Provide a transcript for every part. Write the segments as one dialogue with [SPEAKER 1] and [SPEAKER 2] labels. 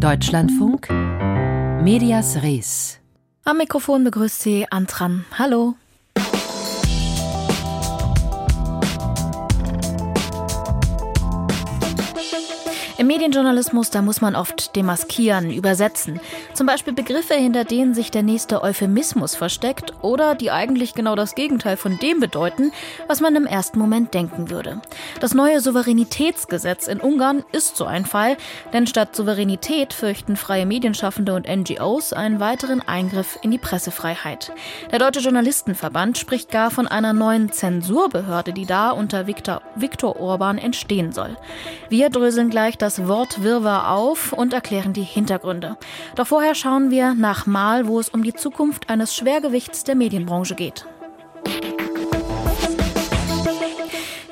[SPEAKER 1] Deutschlandfunk Medias Res.
[SPEAKER 2] Am Mikrofon begrüßt Sie Antran. Hallo. Medienjournalismus, da muss man oft demaskieren, übersetzen. Zum Beispiel Begriffe, hinter denen sich der nächste Euphemismus versteckt oder die eigentlich genau das Gegenteil von dem bedeuten, was man im ersten Moment denken würde. Das neue Souveränitätsgesetz in Ungarn ist so ein Fall, denn statt Souveränität fürchten freie Medienschaffende und NGOs einen weiteren Eingriff in die Pressefreiheit. Der Deutsche Journalistenverband spricht gar von einer neuen Zensurbehörde, die da unter Viktor, Viktor Orban entstehen soll. Wir dröseln gleich das das Wortwirrwarr auf und erklären die Hintergründe. Doch vorher schauen wir nach Mal, wo es um die Zukunft eines Schwergewichts der Medienbranche geht.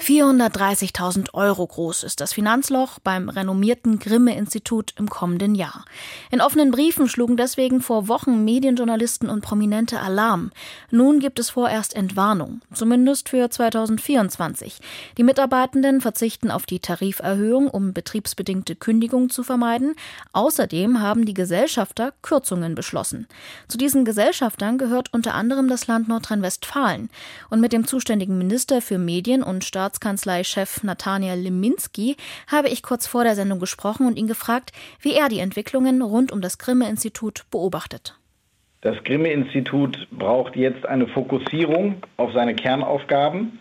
[SPEAKER 2] 430.000 Euro groß ist das Finanzloch beim renommierten Grimme-Institut im kommenden Jahr. In offenen Briefen schlugen deswegen vor Wochen Medienjournalisten und Prominente Alarm. Nun gibt es vorerst Entwarnung, zumindest für 2024. Die Mitarbeitenden verzichten auf die Tariferhöhung, um betriebsbedingte Kündigungen zu vermeiden. Außerdem haben die Gesellschafter Kürzungen beschlossen. Zu diesen Gesellschaftern gehört unter anderem das Land Nordrhein-Westfalen. Und mit dem zuständigen Minister für Medien und Staats Staatskanzleichef Nathaniel Liminski habe ich kurz vor der Sendung gesprochen und ihn gefragt, wie er die Entwicklungen rund um das Grimme-Institut beobachtet.
[SPEAKER 3] Das Grimme-Institut braucht jetzt eine Fokussierung auf seine Kernaufgaben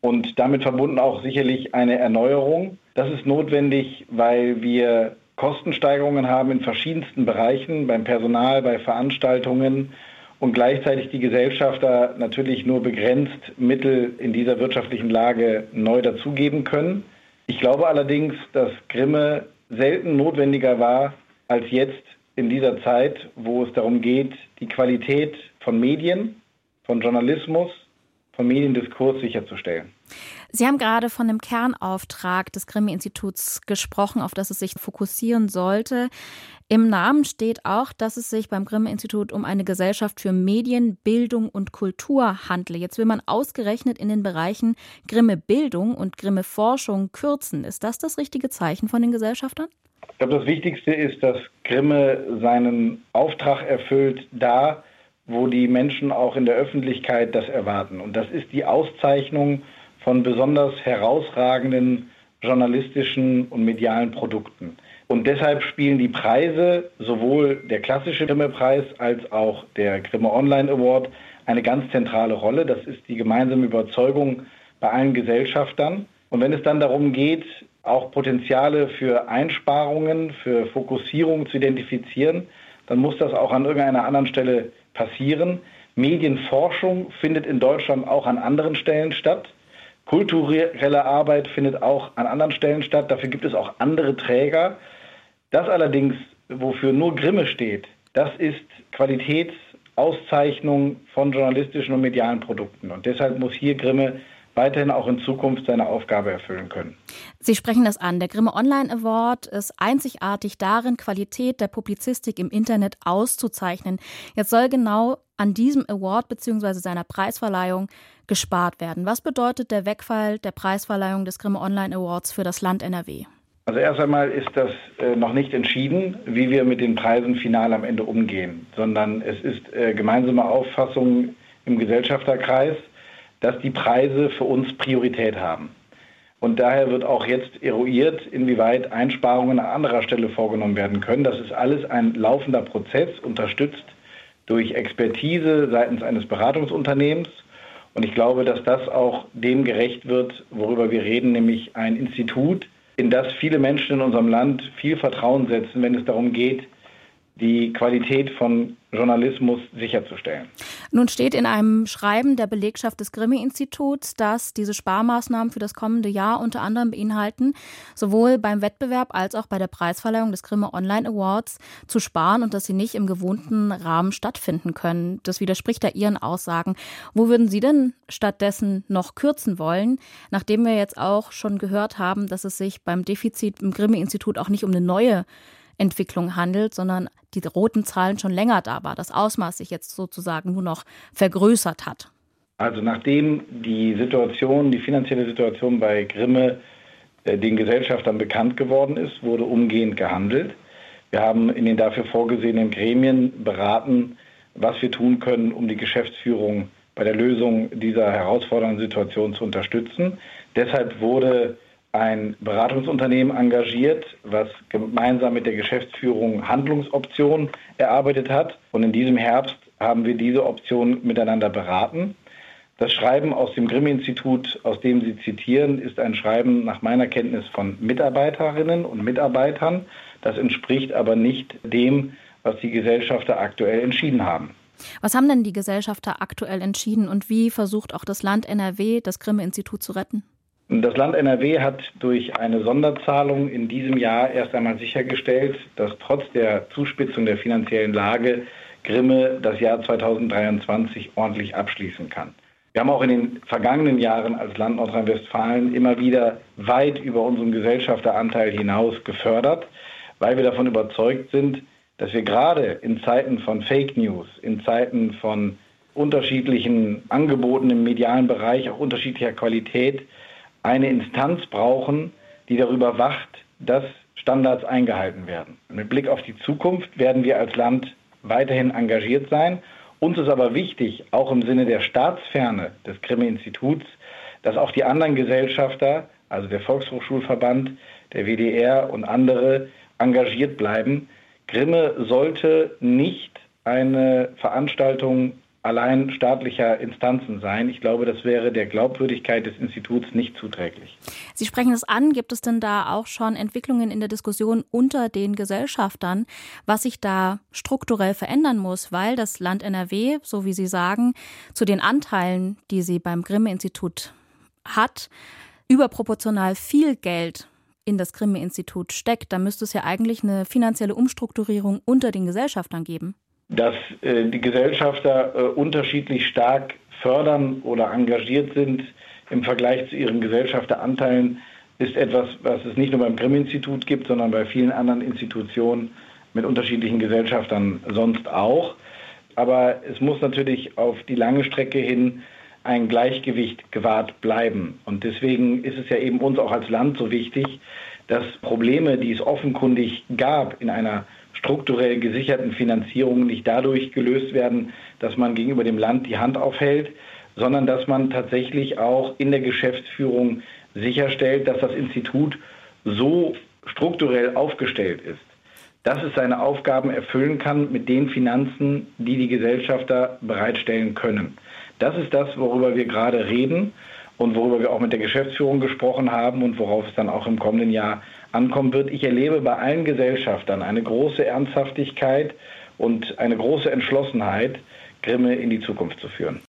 [SPEAKER 3] und damit verbunden auch sicherlich eine Erneuerung. Das ist notwendig, weil wir Kostensteigerungen haben in verschiedensten Bereichen, beim Personal, bei Veranstaltungen und gleichzeitig die Gesellschafter natürlich nur begrenzt Mittel in dieser wirtschaftlichen Lage neu dazugeben können. Ich glaube allerdings, dass Grimme selten notwendiger war als jetzt in dieser Zeit, wo es darum geht, die Qualität von Medien, von Journalismus, von Mediendiskurs sicherzustellen.
[SPEAKER 2] Sie haben gerade von dem Kernauftrag des Grimme-Instituts gesprochen, auf das es sich fokussieren sollte. Im Namen steht auch, dass es sich beim Grimme-Institut um eine Gesellschaft für Medien, Bildung und Kultur handle. Jetzt will man ausgerechnet in den Bereichen Grimme Bildung und Grimme Forschung kürzen. Ist das das richtige Zeichen von den Gesellschaftern?
[SPEAKER 3] Ich glaube, das Wichtigste ist, dass Grimme seinen Auftrag erfüllt da, wo die Menschen auch in der Öffentlichkeit das erwarten. Und das ist die Auszeichnung von besonders herausragenden journalistischen und medialen Produkten. Und deshalb spielen die Preise, sowohl der klassische Grimme-Preis als auch der Grimme Online Award, eine ganz zentrale Rolle. Das ist die gemeinsame Überzeugung bei allen Gesellschaftern. Und wenn es dann darum geht, auch Potenziale für Einsparungen, für Fokussierung zu identifizieren, dann muss das auch an irgendeiner anderen Stelle passieren. Medienforschung findet in Deutschland auch an anderen Stellen statt. Kulturelle Arbeit findet auch an anderen Stellen statt. Dafür gibt es auch andere Träger. Das allerdings, wofür nur Grimme steht, das ist Qualitätsauszeichnung von journalistischen und medialen Produkten. Und deshalb muss hier Grimme weiterhin auch in Zukunft seine Aufgabe erfüllen können.
[SPEAKER 2] Sie sprechen das an. Der Grimme Online Award ist einzigartig darin, Qualität der Publizistik im Internet auszuzeichnen. Jetzt soll genau an diesem Award bzw. seiner Preisverleihung gespart werden. Was bedeutet der Wegfall der Preisverleihung des Grimme Online Awards für das Land NRW?
[SPEAKER 3] Also erst einmal ist das äh, noch nicht entschieden, wie wir mit den Preisen final am Ende umgehen, sondern es ist äh, gemeinsame Auffassung im Gesellschafterkreis, dass die Preise für uns Priorität haben. Und daher wird auch jetzt eruiert, inwieweit Einsparungen an anderer Stelle vorgenommen werden können. Das ist alles ein laufender Prozess, unterstützt durch Expertise seitens eines Beratungsunternehmens und ich glaube, dass das auch dem gerecht wird, worüber wir reden, nämlich ein Institut, in das viele Menschen in unserem Land viel Vertrauen setzen, wenn es darum geht, die Qualität von Journalismus sicherzustellen.
[SPEAKER 2] Nun steht in einem Schreiben der Belegschaft des Grimme-Instituts, dass diese Sparmaßnahmen für das kommende Jahr unter anderem beinhalten, sowohl beim Wettbewerb als auch bei der Preisverleihung des Grimme Online Awards zu sparen und dass sie nicht im gewohnten Rahmen stattfinden können. Das widerspricht da Ihren Aussagen. Wo würden Sie denn stattdessen noch kürzen wollen, nachdem wir jetzt auch schon gehört haben, dass es sich beim Defizit im Grimme-Institut auch nicht um eine neue Entwicklung handelt, sondern die roten Zahlen schon länger da war, das Ausmaß sich jetzt sozusagen nur noch vergrößert hat.
[SPEAKER 3] Also nachdem die Situation, die finanzielle Situation bei Grimme äh, den Gesellschaftern bekannt geworden ist, wurde umgehend gehandelt. Wir haben in den dafür vorgesehenen Gremien beraten, was wir tun können, um die Geschäftsführung bei der Lösung dieser herausfordernden Situation zu unterstützen. Deshalb wurde ein Beratungsunternehmen engagiert, was gemeinsam mit der Geschäftsführung Handlungsoptionen erarbeitet hat. Und in diesem Herbst haben wir diese Option miteinander beraten. Das Schreiben aus dem Grimm-Institut, aus dem Sie zitieren, ist ein Schreiben nach meiner Kenntnis von Mitarbeiterinnen und Mitarbeitern. Das entspricht aber nicht dem, was die Gesellschafter aktuell entschieden haben.
[SPEAKER 2] Was haben denn die Gesellschafter aktuell entschieden und wie versucht auch das Land NRW, das Grimme-Institut zu retten?
[SPEAKER 3] Das Land NRW hat durch eine Sonderzahlung in diesem Jahr erst einmal sichergestellt, dass trotz der Zuspitzung der finanziellen Lage Grimme das Jahr 2023 ordentlich abschließen kann. Wir haben auch in den vergangenen Jahren als Land Nordrhein-Westfalen immer wieder weit über unseren Gesellschafteranteil hinaus gefördert, weil wir davon überzeugt sind, dass wir gerade in Zeiten von Fake News, in Zeiten von unterschiedlichen Angeboten im medialen Bereich, auch unterschiedlicher Qualität, eine Instanz brauchen, die darüber wacht, dass Standards eingehalten werden. Mit Blick auf die Zukunft werden wir als Land weiterhin engagiert sein. Uns ist aber wichtig, auch im Sinne der Staatsferne des Grimme-Instituts, dass auch die anderen Gesellschafter, also der Volkshochschulverband, der WDR und andere, engagiert bleiben. Grimme sollte nicht eine Veranstaltung allein staatlicher Instanzen sein. Ich glaube, das wäre der Glaubwürdigkeit des Instituts nicht zuträglich.
[SPEAKER 2] Sie sprechen es an. Gibt es denn da auch schon Entwicklungen in der Diskussion unter den Gesellschaftern, was sich da strukturell verändern muss, weil das Land NRW, so wie Sie sagen, zu den Anteilen, die sie beim Grimme-Institut hat, überproportional viel Geld in das Grimme-Institut steckt. Da müsste es ja eigentlich eine finanzielle Umstrukturierung unter den Gesellschaftern geben
[SPEAKER 3] dass äh, die Gesellschafter äh, unterschiedlich stark fördern oder engagiert sind im Vergleich zu ihren Gesellschafteranteilen, ist etwas, was es nicht nur beim Grimm-Institut gibt, sondern bei vielen anderen Institutionen mit unterschiedlichen Gesellschaftern sonst auch. Aber es muss natürlich auf die lange Strecke hin ein Gleichgewicht gewahrt bleiben. Und deswegen ist es ja eben uns auch als Land so wichtig, dass Probleme, die es offenkundig gab in einer strukturell gesicherten Finanzierungen nicht dadurch gelöst werden, dass man gegenüber dem Land die Hand aufhält, sondern dass man tatsächlich auch in der Geschäftsführung sicherstellt, dass das Institut so strukturell aufgestellt ist, dass es seine Aufgaben erfüllen kann mit den Finanzen, die die Gesellschafter bereitstellen können. Das ist das, worüber wir gerade reden und worüber wir auch mit der Geschäftsführung gesprochen haben und worauf es dann auch im kommenden Jahr ankommen wird. Ich erlebe bei allen Gesellschaftern eine große Ernsthaftigkeit und eine große Entschlossenheit, Grimme in die Zukunft zu führen.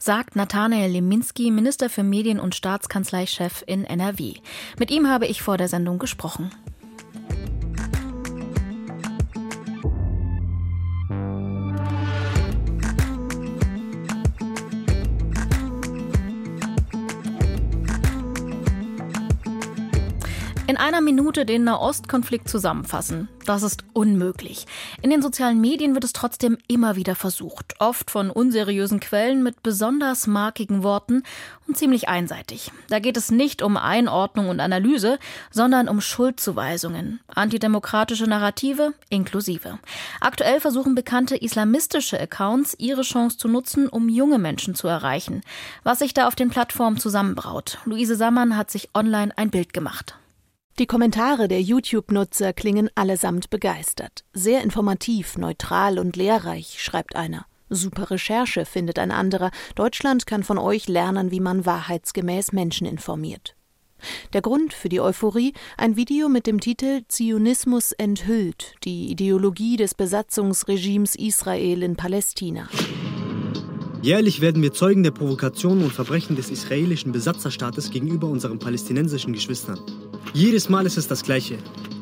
[SPEAKER 2] Sagt Nathanael Leminski, Minister für Medien und Staatskanzleichef in NRW. Mit ihm habe ich vor der Sendung gesprochen. In einer Minute den Nahostkonflikt zusammenfassen. Das ist unmöglich. In den sozialen Medien wird es trotzdem immer wieder versucht. Oft von unseriösen Quellen mit besonders markigen Worten und ziemlich einseitig. Da geht es nicht um Einordnung und Analyse, sondern um Schuldzuweisungen. Antidemokratische Narrative inklusive. Aktuell versuchen bekannte islamistische Accounts ihre Chance zu nutzen, um junge Menschen zu erreichen. Was sich da auf den Plattformen zusammenbraut. Luise Sammann hat sich online ein Bild gemacht.
[SPEAKER 4] Die Kommentare der YouTube-Nutzer klingen allesamt begeistert. Sehr informativ, neutral und lehrreich, schreibt einer. Super Recherche, findet ein anderer. Deutschland kann von euch lernen, wie man wahrheitsgemäß Menschen informiert. Der Grund für die Euphorie ein Video mit dem Titel Zionismus enthüllt, die Ideologie des Besatzungsregimes Israel in Palästina.
[SPEAKER 5] Jährlich werden wir Zeugen der Provokationen und Verbrechen des israelischen Besatzerstaates gegenüber unseren palästinensischen Geschwistern. Jedes Mal ist es das Gleiche.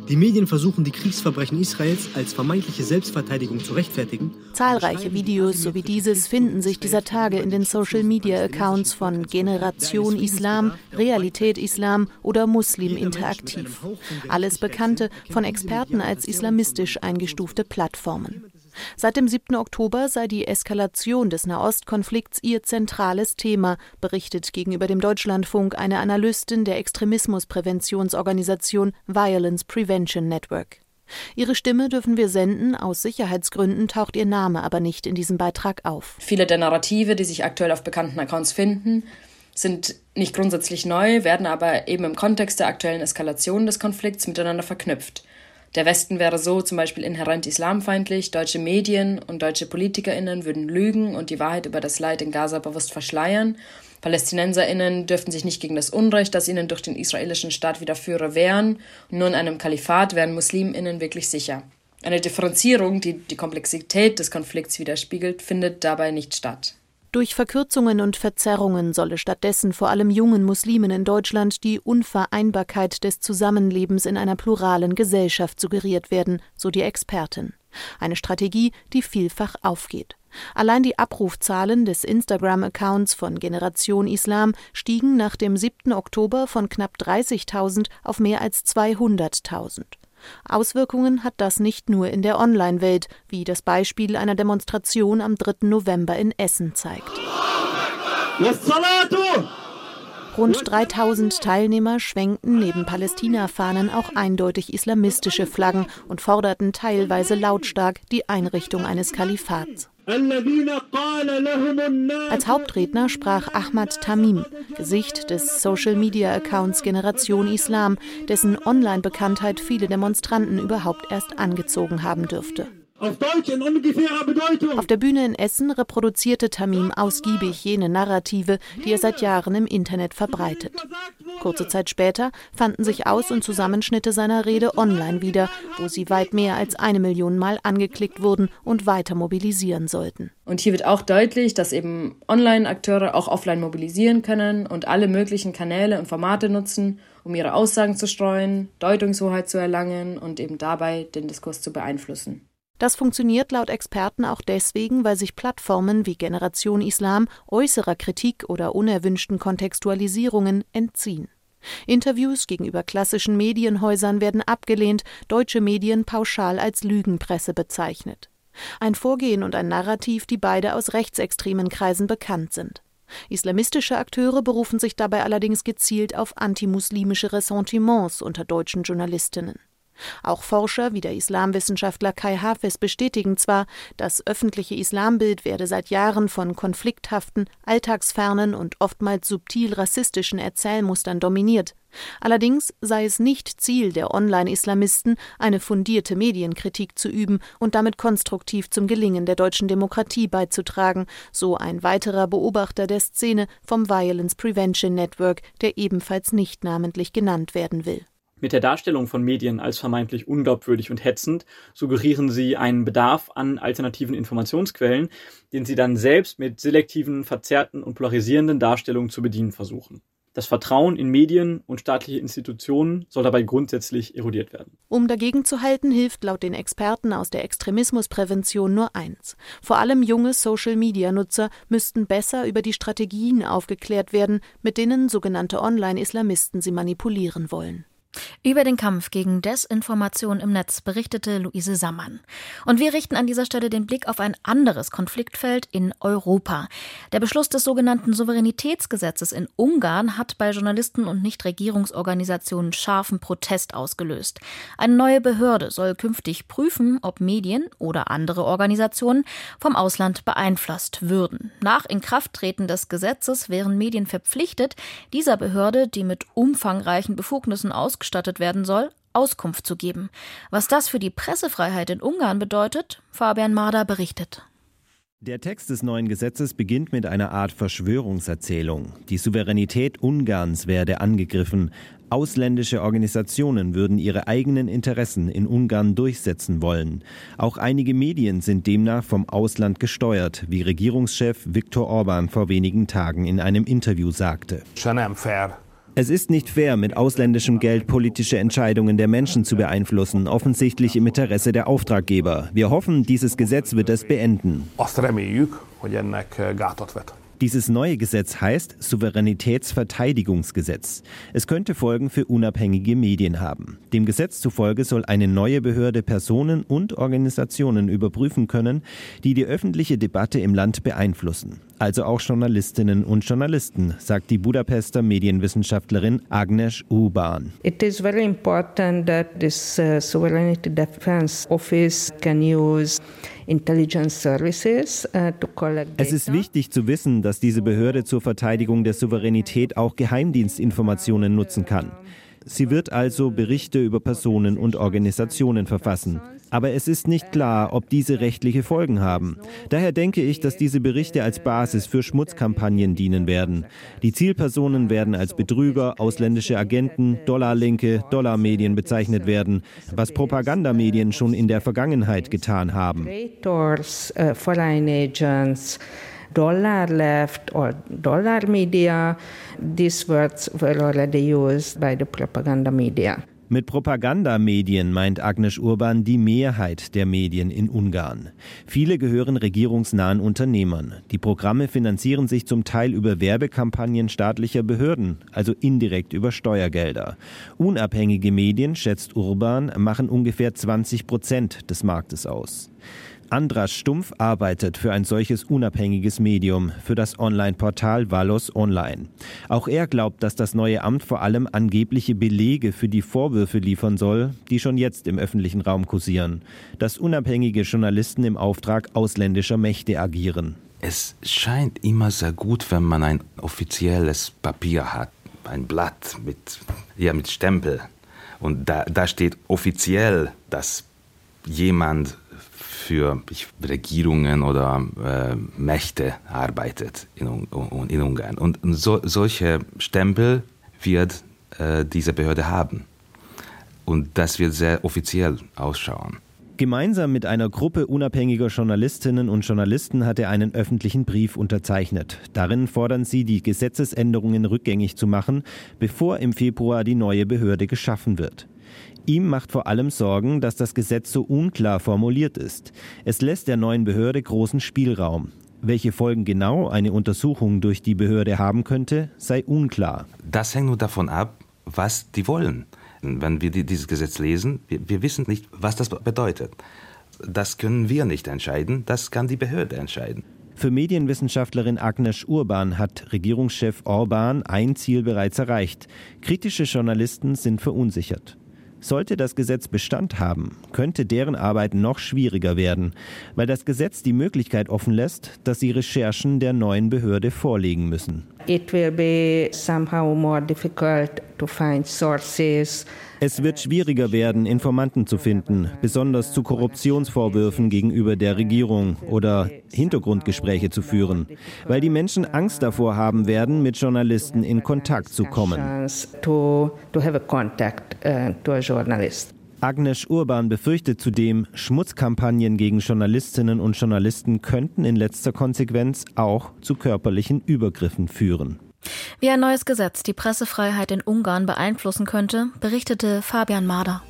[SPEAKER 5] Die Medien versuchen, die Kriegsverbrechen Israels als vermeintliche Selbstverteidigung zu rechtfertigen.
[SPEAKER 4] Zahlreiche Videos so wie dieses finden sich dieser Tage in den Social-Media-Accounts von Generation Islam, Realität Islam oder Muslim Interaktiv. Alles Bekannte von Experten als islamistisch eingestufte Plattformen. Seit dem 7. Oktober sei die Eskalation des Nahostkonflikts ihr zentrales Thema, berichtet gegenüber dem Deutschlandfunk eine Analystin der Extremismuspräventionsorganisation Violence Prevention Network. Ihre Stimme dürfen wir senden, aus Sicherheitsgründen taucht ihr Name aber nicht in diesem Beitrag auf.
[SPEAKER 6] Viele der Narrative, die sich aktuell auf bekannten Accounts finden, sind nicht grundsätzlich neu, werden aber eben im Kontext der aktuellen Eskalation des Konflikts miteinander verknüpft. Der Westen wäre so zum Beispiel inhärent islamfeindlich, deutsche Medien und deutsche PolitikerInnen würden lügen und die Wahrheit über das Leid in Gaza bewusst verschleiern. PalästinenserInnen dürften sich nicht gegen das Unrecht, das ihnen durch den israelischen Staat widerführe, wehren nur in einem Kalifat wären MuslimInnen wirklich sicher. Eine Differenzierung, die die Komplexität des Konflikts widerspiegelt, findet dabei nicht statt.
[SPEAKER 4] Durch Verkürzungen und Verzerrungen solle stattdessen vor allem jungen Muslimen in Deutschland die Unvereinbarkeit des Zusammenlebens in einer pluralen Gesellschaft suggeriert werden, so die Expertin. Eine Strategie, die vielfach aufgeht. Allein die Abrufzahlen des Instagram-Accounts von Generation Islam stiegen nach dem 7. Oktober von knapp 30.000 auf mehr als 200.000. Auswirkungen hat das nicht nur in der Online-Welt, wie das Beispiel einer Demonstration am 3. November in Essen zeigt. Rund 3000 Teilnehmer schwenkten neben Palästina-Fahnen auch eindeutig islamistische Flaggen und forderten teilweise lautstark die Einrichtung eines Kalifats. Als Hauptredner sprach Ahmad Tamim, Gesicht des Social-Media-Accounts Generation Islam, dessen Online-Bekanntheit viele Demonstranten überhaupt erst angezogen haben dürfte. Auf Deutsch in ungefährer Bedeutung. Auf der Bühne in Essen reproduzierte Tamim ausgiebig jene Narrative, die er seit Jahren im Internet verbreitet. Kurze Zeit später fanden sich Aus- und Zusammenschnitte seiner Rede online wieder, wo sie weit mehr als eine Million Mal angeklickt wurden und weiter mobilisieren sollten.
[SPEAKER 6] Und hier wird auch deutlich, dass eben Online-Akteure auch offline mobilisieren können und alle möglichen Kanäle und Formate nutzen, um ihre Aussagen zu streuen, Deutungshoheit zu erlangen und eben dabei den Diskurs zu beeinflussen.
[SPEAKER 4] Das funktioniert laut Experten auch deswegen, weil sich Plattformen wie Generation Islam äußerer Kritik oder unerwünschten Kontextualisierungen entziehen. Interviews gegenüber klassischen Medienhäusern werden abgelehnt, deutsche Medien pauschal als Lügenpresse bezeichnet. Ein Vorgehen und ein Narrativ, die beide aus rechtsextremen Kreisen bekannt sind. Islamistische Akteure berufen sich dabei allerdings gezielt auf antimuslimische Ressentiments unter deutschen Journalistinnen. Auch Forscher wie der Islamwissenschaftler Kai Hafez bestätigen zwar, das öffentliche Islambild werde seit Jahren von konflikthaften, alltagsfernen und oftmals subtil rassistischen Erzählmustern dominiert. Allerdings sei es nicht Ziel der Online-Islamisten, eine fundierte Medienkritik zu üben und damit konstruktiv zum Gelingen der deutschen Demokratie beizutragen, so ein weiterer Beobachter der Szene vom Violence Prevention Network, der ebenfalls nicht namentlich genannt werden will.
[SPEAKER 7] Mit der Darstellung von Medien als vermeintlich unglaubwürdig und hetzend suggerieren sie einen Bedarf an alternativen Informationsquellen, den sie dann selbst mit selektiven, verzerrten und polarisierenden Darstellungen zu bedienen versuchen. Das Vertrauen in Medien und staatliche Institutionen soll dabei grundsätzlich erodiert werden.
[SPEAKER 4] Um dagegen zu halten, hilft laut den Experten aus der Extremismusprävention nur eins. Vor allem junge Social-Media-Nutzer müssten besser über die Strategien aufgeklärt werden, mit denen sogenannte Online-Islamisten sie manipulieren wollen.
[SPEAKER 2] Über den Kampf gegen Desinformation im Netz berichtete Luise Sammann. Und wir richten an dieser Stelle den Blick auf ein anderes Konfliktfeld in Europa. Der Beschluss des sogenannten Souveränitätsgesetzes in Ungarn hat bei Journalisten und Nichtregierungsorganisationen scharfen Protest ausgelöst. Eine neue Behörde soll künftig prüfen, ob Medien oder andere Organisationen vom Ausland beeinflusst würden. Nach Inkrafttreten des Gesetzes wären Medien verpflichtet, dieser Behörde, die mit umfangreichen Befugnissen ausgestattet ausgestattet werden soll, Auskunft zu geben. Was das für die Pressefreiheit in Ungarn bedeutet, Fabian Marder berichtet.
[SPEAKER 8] Der Text des neuen Gesetzes beginnt mit einer Art Verschwörungserzählung. Die Souveränität Ungarns werde angegriffen. Ausländische Organisationen würden ihre eigenen Interessen in Ungarn durchsetzen wollen. Auch einige Medien sind demnach vom Ausland gesteuert, wie Regierungschef Viktor Orban vor wenigen Tagen in einem Interview sagte. fair. Es ist nicht fair, mit ausländischem Geld politische Entscheidungen der Menschen zu beeinflussen, offensichtlich im Interesse der Auftraggeber. Wir hoffen, dieses Gesetz wird es beenden. Dieses neue Gesetz heißt Souveränitätsverteidigungsgesetz. Es könnte Folgen für unabhängige Medien haben. Dem Gesetz zufolge soll eine neue Behörde Personen und Organisationen überprüfen können, die die öffentliche Debatte im Land beeinflussen. Also auch Journalistinnen und Journalisten, sagt die Budapester Medienwissenschaftlerin Agnes Urban.
[SPEAKER 9] It is very important that this uh, Sovereignty Defense Office can use intelligence services uh, to collect
[SPEAKER 8] Es ist wichtig zu wissen, dass diese Behörde zur Verteidigung der Souveränität auch Geheimdienstinformationen nutzen kann. Sie wird also Berichte über Personen und Organisationen verfassen. Aber es ist nicht klar, ob diese rechtliche Folgen haben. Daher denke ich, dass diese Berichte als Basis für Schmutzkampagnen dienen werden. Die Zielpersonen werden als Betrüger, ausländische Agenten, Dollarlinke, Dollarmedien bezeichnet werden, was Propagandamedien schon in der Vergangenheit getan haben.
[SPEAKER 9] Agents, dollar left or dollar media. These words were already used by the propaganda media.
[SPEAKER 8] Mit Propagandamedien meint Agnes Urban die Mehrheit der Medien in Ungarn. Viele gehören regierungsnahen Unternehmern. Die Programme finanzieren sich zum Teil über Werbekampagnen staatlicher Behörden, also indirekt über Steuergelder. Unabhängige Medien, schätzt Urban, machen ungefähr 20 Prozent des Marktes aus. Andras Stumpf arbeitet für ein solches unabhängiges Medium, für das Online-Portal Valos Online. Auch er glaubt, dass das neue Amt vor allem angebliche Belege für die Vorwürfe liefern soll, die schon jetzt im öffentlichen Raum kursieren, dass unabhängige Journalisten im Auftrag ausländischer Mächte agieren.
[SPEAKER 10] Es scheint immer sehr gut, wenn man ein offizielles Papier hat, ein Blatt mit, ja, mit Stempel. Und da, da steht offiziell, dass jemand für Regierungen oder äh, Mächte arbeitet in, in Ungarn. Und so, solche Stempel wird äh, diese Behörde haben. Und das wird sehr offiziell ausschauen.
[SPEAKER 8] Gemeinsam mit einer Gruppe unabhängiger Journalistinnen und Journalisten hat er einen öffentlichen Brief unterzeichnet. Darin fordern sie, die Gesetzesänderungen rückgängig zu machen, bevor im Februar die neue Behörde geschaffen wird. Ihm macht vor allem Sorgen, dass das Gesetz so unklar formuliert ist. Es lässt der neuen Behörde großen Spielraum. Welche Folgen genau eine Untersuchung durch die Behörde haben könnte, sei unklar.
[SPEAKER 10] Das hängt nur davon ab, was die wollen. Wenn wir dieses Gesetz lesen, wir, wir wissen nicht, was das bedeutet. Das können wir nicht entscheiden, das kann die Behörde entscheiden.
[SPEAKER 8] Für Medienwissenschaftlerin Agnes Urban hat Regierungschef Orban ein Ziel bereits erreicht. Kritische Journalisten sind verunsichert. Sollte das Gesetz Bestand haben, könnte deren Arbeit noch schwieriger werden, weil das Gesetz die Möglichkeit offen lässt, dass sie Recherchen der neuen Behörde vorlegen müssen.
[SPEAKER 9] It will be somehow more difficult to find sources
[SPEAKER 8] es wird schwieriger werden, Informanten zu finden, besonders zu Korruptionsvorwürfen gegenüber der Regierung oder Hintergrundgespräche zu führen, weil die Menschen Angst davor haben werden, mit Journalisten in Kontakt zu kommen. Agnes Urban befürchtet zudem, Schmutzkampagnen gegen Journalistinnen und Journalisten könnten in letzter Konsequenz auch zu körperlichen Übergriffen führen.
[SPEAKER 2] Wie ein neues Gesetz die Pressefreiheit in Ungarn beeinflussen könnte, berichtete Fabian Mader.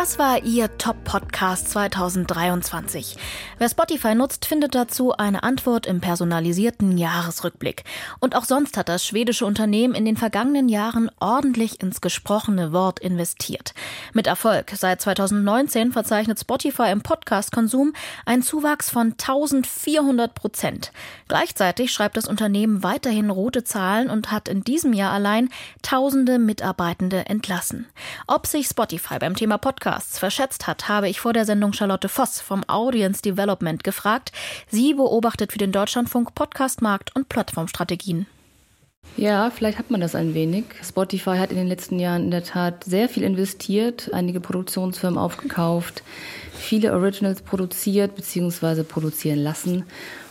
[SPEAKER 2] Was war Ihr Top-Podcast 2023? Wer Spotify nutzt, findet dazu eine Antwort im personalisierten Jahresrückblick. Und auch sonst hat das schwedische Unternehmen in den vergangenen Jahren ordentlich ins gesprochene Wort investiert. Mit Erfolg. Seit 2019 verzeichnet Spotify im Podcast-Konsum einen Zuwachs von 1400 Prozent. Gleichzeitig schreibt das Unternehmen weiterhin rote Zahlen und hat in diesem Jahr allein tausende Mitarbeitende entlassen. Ob sich Spotify beim Thema Podcast Podcasts verschätzt hat, habe ich vor der Sendung Charlotte Voss vom Audience Development gefragt. Sie beobachtet für den Deutschlandfunk Podcastmarkt und Plattformstrategien.
[SPEAKER 11] Ja, vielleicht hat man das ein wenig. Spotify hat in den letzten Jahren in der Tat sehr viel investiert, einige Produktionsfirmen aufgekauft, viele Originals produziert bzw. produzieren lassen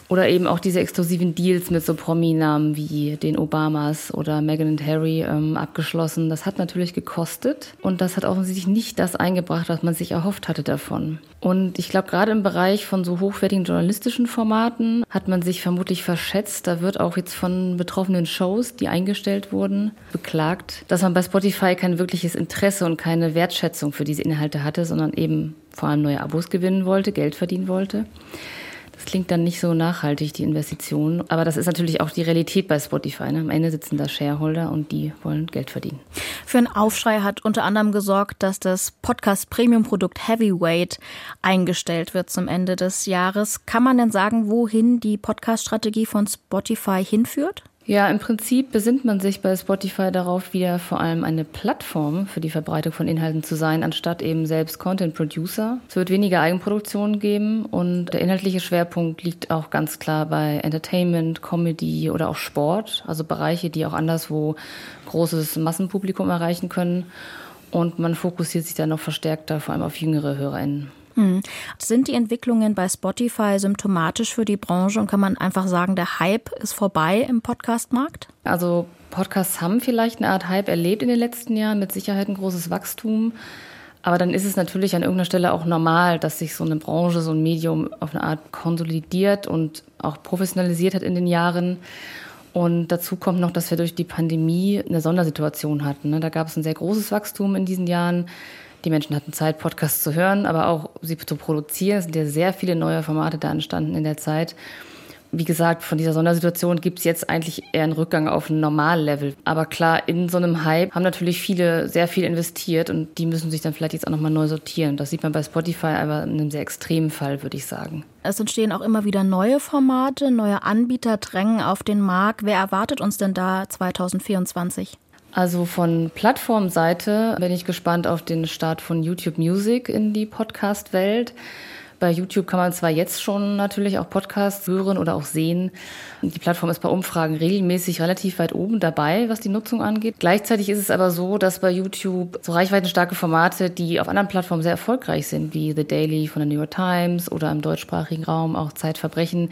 [SPEAKER 11] oder eben auch diese exklusiven Deals mit so Prominamen wie den Obamas oder Meghan und Harry ähm, abgeschlossen. Das hat natürlich gekostet und das hat offensichtlich nicht das eingebracht, was man sich erhofft hatte davon. Und ich glaube, gerade im Bereich von so hochwertigen journalistischen Formaten hat man sich vermutlich verschätzt. Da wird auch jetzt von betroffenen Shows, die eingestellt wurden, beklagt, dass man bei Spotify kein wirkliches Interesse und keine Wertschätzung für diese Inhalte hatte, sondern eben vor allem neue Abos gewinnen wollte, Geld verdienen wollte. Das klingt dann nicht so nachhaltig, die Investition. Aber das ist natürlich auch die Realität bei Spotify. Ne? Am Ende sitzen da Shareholder und die wollen Geld verdienen.
[SPEAKER 2] Für einen Aufschrei hat unter anderem gesorgt, dass das Podcast-Premium-Produkt Heavyweight eingestellt wird zum Ende des Jahres. Kann man denn sagen, wohin die Podcast-Strategie von Spotify hinführt?
[SPEAKER 11] Ja, im Prinzip besinnt man sich bei Spotify darauf, wieder vor allem eine Plattform für die Verbreitung von Inhalten zu sein, anstatt eben selbst Content Producer. Es wird weniger Eigenproduktion geben und der inhaltliche Schwerpunkt liegt auch ganz klar bei Entertainment, Comedy oder auch Sport, also Bereiche, die auch anderswo großes Massenpublikum erreichen können. Und man fokussiert sich dann noch verstärkter vor allem auf jüngere HörerInnen.
[SPEAKER 2] Hm. Sind die Entwicklungen bei Spotify symptomatisch für die Branche und kann man einfach sagen, der Hype ist vorbei im Podcast-Markt?
[SPEAKER 11] Also Podcasts haben vielleicht eine Art Hype erlebt in den letzten Jahren, mit Sicherheit ein großes Wachstum. Aber dann ist es natürlich an irgendeiner Stelle auch normal, dass sich so eine Branche, so ein Medium auf eine Art konsolidiert und auch professionalisiert hat in den Jahren. Und dazu kommt noch, dass wir durch die Pandemie eine Sondersituation hatten. Ne? Da gab es ein sehr großes Wachstum in diesen Jahren. Die Menschen hatten Zeit, Podcasts zu hören, aber auch sie zu produzieren. Es sind ja sehr viele neue Formate da entstanden in der Zeit. Wie gesagt, von dieser Sondersituation gibt es jetzt eigentlich eher einen Rückgang auf ein Normallevel. Aber klar, in so einem Hype haben natürlich viele sehr viel investiert und die müssen sich dann vielleicht jetzt auch nochmal neu sortieren. Das sieht man bei Spotify aber in einem sehr extremen Fall, würde ich sagen.
[SPEAKER 2] Es entstehen auch immer wieder neue Formate, neue Anbieter drängen auf den Markt. Wer erwartet uns denn da 2024?
[SPEAKER 11] Also von Plattformseite bin ich gespannt auf den Start von YouTube Music in die Podcast-Welt. Bei YouTube kann man zwar jetzt schon natürlich auch Podcasts hören oder auch sehen. Die Plattform ist bei Umfragen regelmäßig relativ weit oben dabei, was die Nutzung angeht. Gleichzeitig ist es aber so, dass bei YouTube so reichweitenstarke Formate, die auf anderen Plattformen sehr erfolgreich sind, wie The Daily von der New York Times oder im deutschsprachigen Raum auch Zeitverbrechen,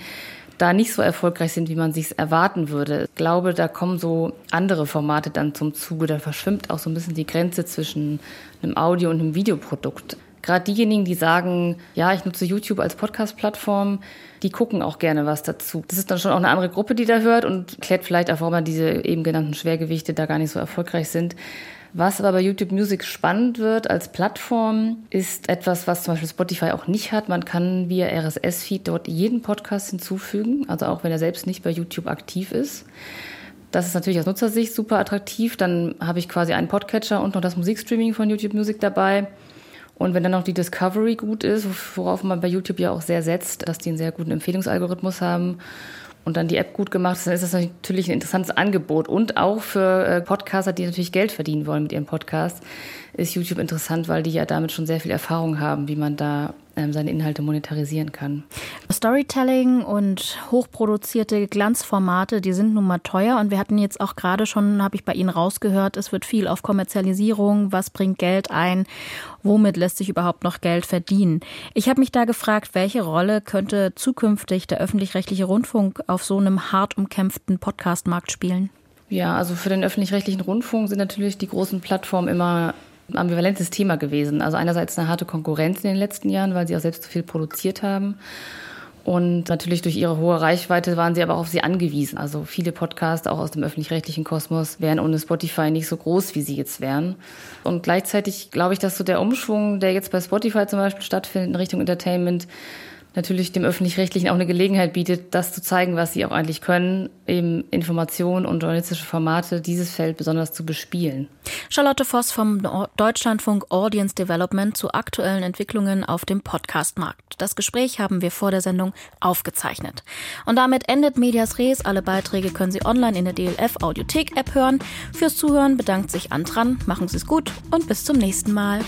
[SPEAKER 11] da nicht so erfolgreich sind, wie man sich erwarten würde. Ich glaube, da kommen so andere Formate dann zum Zuge. Da verschwimmt auch so ein bisschen die Grenze zwischen einem Audio- und einem Videoprodukt. Gerade diejenigen, die sagen, ja, ich nutze YouTube als Podcast-Plattform, die gucken auch gerne was dazu. Das ist dann schon auch eine andere Gruppe, die da hört und klärt vielleicht auch, warum diese eben genannten Schwergewichte da gar nicht so erfolgreich sind. Was aber bei YouTube Music spannend wird als Plattform, ist etwas, was zum Beispiel Spotify auch nicht hat. Man kann via RSS-Feed dort jeden Podcast hinzufügen, also auch wenn er selbst nicht bei YouTube aktiv ist. Das ist natürlich aus Nutzersicht super attraktiv. Dann habe ich quasi einen Podcatcher und noch das Musikstreaming von YouTube Music dabei. Und wenn dann noch die Discovery gut ist, worauf man bei YouTube ja auch sehr setzt, dass die einen sehr guten Empfehlungsalgorithmus haben und dann die App gut gemacht ist, dann ist das natürlich ein interessantes Angebot. Und auch für äh, Podcaster, die natürlich Geld verdienen wollen mit ihrem Podcast, ist YouTube interessant, weil die ja damit schon sehr viel Erfahrung haben, wie man da seine Inhalte monetarisieren kann.
[SPEAKER 2] Storytelling und hochproduzierte Glanzformate, die sind nun mal teuer und wir hatten jetzt auch gerade schon, habe ich bei Ihnen rausgehört, es wird viel auf Kommerzialisierung, was bringt Geld ein, womit lässt sich überhaupt noch Geld verdienen. Ich habe mich da gefragt, welche Rolle könnte zukünftig der öffentlich-rechtliche Rundfunk auf so einem hart umkämpften Podcastmarkt spielen?
[SPEAKER 11] Ja, also für den öffentlich-rechtlichen Rundfunk sind natürlich die großen Plattformen immer ambivalentes Thema gewesen. Also einerseits eine harte Konkurrenz in den letzten Jahren, weil sie auch selbst zu viel produziert haben. Und natürlich durch ihre hohe Reichweite waren sie aber auch auf sie angewiesen. Also viele Podcasts, auch aus dem öffentlich-rechtlichen Kosmos, wären ohne Spotify nicht so groß, wie sie jetzt wären. Und gleichzeitig glaube ich, dass so der Umschwung, der jetzt bei Spotify zum Beispiel stattfindet in Richtung Entertainment, natürlich dem Öffentlich-Rechtlichen auch eine Gelegenheit bietet, das zu zeigen, was sie auch eigentlich können, eben Informationen und journalistische Formate, dieses Feld besonders zu bespielen.
[SPEAKER 2] Charlotte Voss vom Deutschlandfunk Audience Development zu aktuellen Entwicklungen auf dem Podcastmarkt. Das Gespräch haben wir vor der Sendung aufgezeichnet. Und damit endet Medias Res. Alle Beiträge können Sie online in der DLF Audiothek App hören. Fürs Zuhören bedankt sich Antran. Machen Sie es gut und bis zum nächsten Mal.